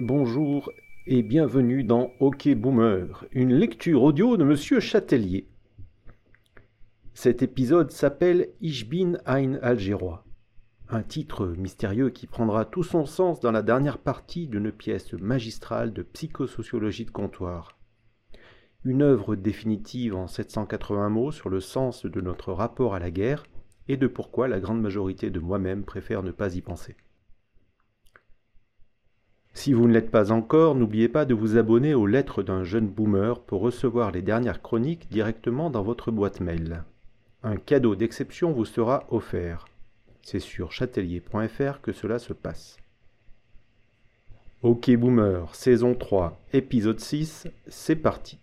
Bonjour et bienvenue dans OK Boomer, une lecture audio de Monsieur Châtelier. Cet épisode s'appelle Ich bin ein Algérois, un titre mystérieux qui prendra tout son sens dans la dernière partie d'une pièce magistrale de psychosociologie de comptoir. Une œuvre définitive en 780 mots sur le sens de notre rapport à la guerre et de pourquoi la grande majorité de moi-même préfère ne pas y penser. Si vous ne l'êtes pas encore, n'oubliez pas de vous abonner aux lettres d'un jeune boomer pour recevoir les dernières chroniques directement dans votre boîte mail. Un cadeau d'exception vous sera offert. C'est sur chatelier.fr que cela se passe. Ok Boomer, saison 3, épisode 6, c'est parti.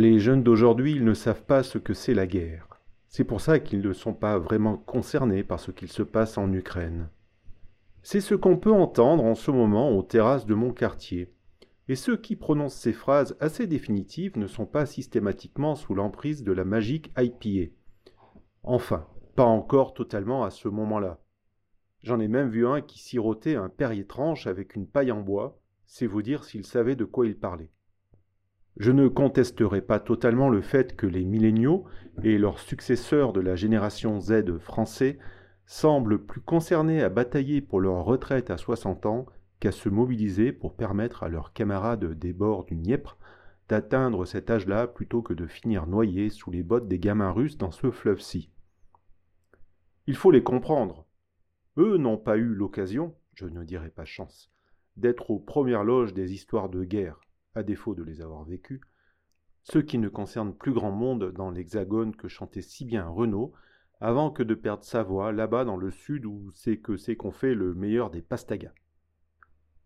Les jeunes d'aujourd'hui, ils ne savent pas ce que c'est la guerre. C'est pour ça qu'ils ne sont pas vraiment concernés par ce qu'il se passe en Ukraine. C'est ce qu'on peut entendre en ce moment aux terrasses de mon quartier. Et ceux qui prononcent ces phrases assez définitives ne sont pas systématiquement sous l'emprise de la magique IPA. Enfin, pas encore totalement à ce moment-là. J'en ai même vu un qui sirotait un Perrier tranche avec une paille en bois, c'est vous dire s'il savait de quoi il parlait. Je ne contesterai pas totalement le fait que les milléniaux et leurs successeurs de la génération Z français semblent plus concernés à batailler pour leur retraite à 60 ans qu'à se mobiliser pour permettre à leurs camarades des bords du Dniepr d'atteindre cet âge-là plutôt que de finir noyés sous les bottes des gamins russes dans ce fleuve-ci. Il faut les comprendre. Eux n'ont pas eu l'occasion, je ne dirais pas chance, d'être aux premières loges des histoires de guerre à défaut de les avoir vécus, ceux qui ne concernent plus grand monde dans l'hexagone que chantait si bien Renaud, avant que de perdre sa voix là-bas dans le sud où c'est que c'est qu'on fait le meilleur des pastagas.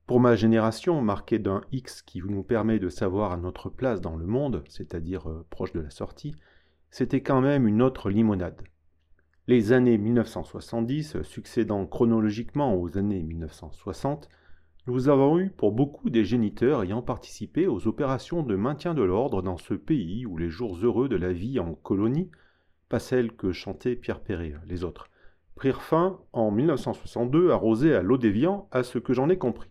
Pour ma génération, marquée d'un X qui nous permet de savoir à notre place dans le monde, c'est-à-dire euh, proche de la sortie, c'était quand même une autre limonade. Les années 1970, succédant chronologiquement aux années 1960, nous avons eu pour beaucoup des géniteurs ayant participé aux opérations de maintien de l'ordre dans ce pays où les jours heureux de la vie en colonie, pas celles que chantait Pierre Perret, les autres, prirent fin en 1962 arrosés à l'eau déviant, à ce que j'en ai compris.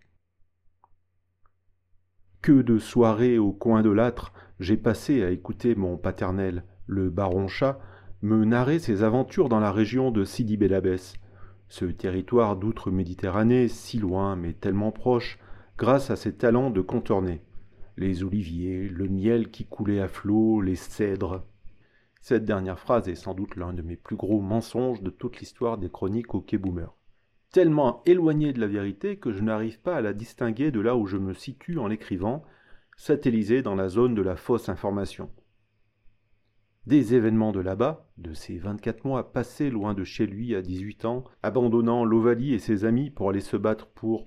Que de soirées au coin de l'âtre j'ai passé à écouter mon paternel, le baron chat, me narrer ses aventures dans la région de Sidi Belabès, ce territoire d'outre-Méditerranée si loin mais tellement proche, grâce à ses talents de contourner. Les oliviers, le miel qui coulait à flot, les cèdres. Cette dernière phrase est sans doute l'un de mes plus gros mensonges de toute l'histoire des chroniques au Boomer. Tellement éloigné de la vérité que je n'arrive pas à la distinguer de là où je me situe en l'écrivant, satellisé dans la zone de la fausse information. Des événements de là-bas, de ces 24 mois passés loin de chez lui à 18 ans, abandonnant l'Ovalie et ses amis pour aller se battre pour,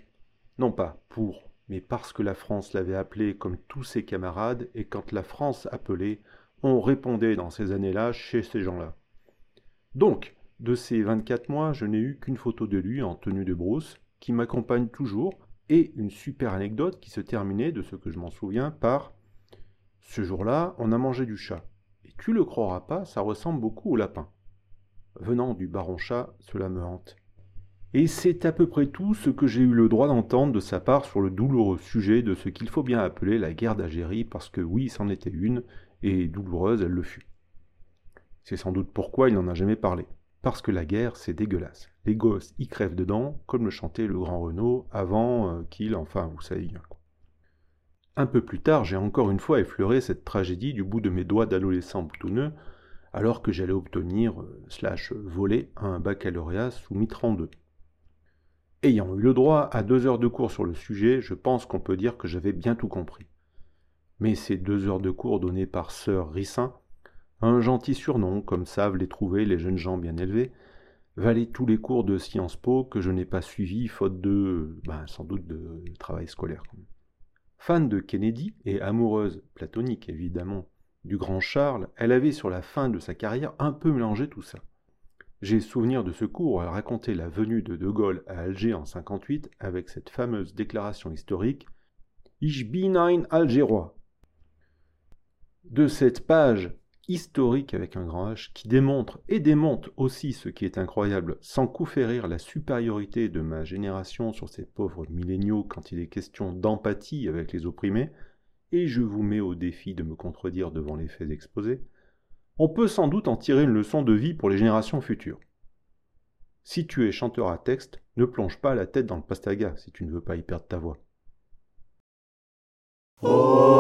non pas pour, mais parce que la France l'avait appelé comme tous ses camarades, et quand la France appelait, on répondait dans ces années-là chez ces gens-là. Donc, de ces 24 mois, je n'ai eu qu'une photo de lui en tenue de brousse, qui m'accompagne toujours, et une super anecdote qui se terminait, de ce que je m'en souviens, par Ce jour-là, on a mangé du chat. Tu le croiras pas, ça ressemble beaucoup au lapin. Venant du baron chat, cela me hante. Et c'est à peu près tout ce que j'ai eu le droit d'entendre de sa part sur le douloureux sujet de ce qu'il faut bien appeler la guerre d'Algérie, parce que oui, c'en était une, et douloureuse elle le fut. C'est sans doute pourquoi il n'en a jamais parlé. Parce que la guerre, c'est dégueulasse. Les gosses y crèvent dedans, comme le chantait le grand Renaud, avant euh, qu'il, enfin, vous savez. Un peu plus tard, j'ai encore une fois effleuré cette tragédie du bout de mes doigts d'adolescent boutonneux, alors que j'allais obtenir, euh, slash voler, un baccalauréat sous Mitran 2. Ayant eu le droit à deux heures de cours sur le sujet, je pense qu'on peut dire que j'avais bien tout compris. Mais ces deux heures de cours données par Sœur Rissin, un gentil surnom, comme savent les trouver les jeunes gens bien élevés, valaient tous les cours de Sciences Po que je n'ai pas suivis faute de, ben, sans doute de travail scolaire. Fan de Kennedy et amoureuse, platonique évidemment, du grand Charles, elle avait sur la fin de sa carrière un peu mélangé tout ça. J'ai souvenir de ce cours où elle racontait la venue de De Gaulle à Alger en 58 avec cette fameuse déclaration historique Ich bin ein Algérois. De cette page historique avec un grand H qui démontre et démonte aussi ce qui est incroyable, sans coup la supériorité de ma génération sur ces pauvres milléniaux quand il est question d'empathie avec les opprimés, et je vous mets au défi de me contredire devant les faits exposés, on peut sans doute en tirer une leçon de vie pour les générations futures. Si tu es chanteur à texte, ne plonge pas la tête dans le pastaga si tu ne veux pas y perdre ta voix. Oh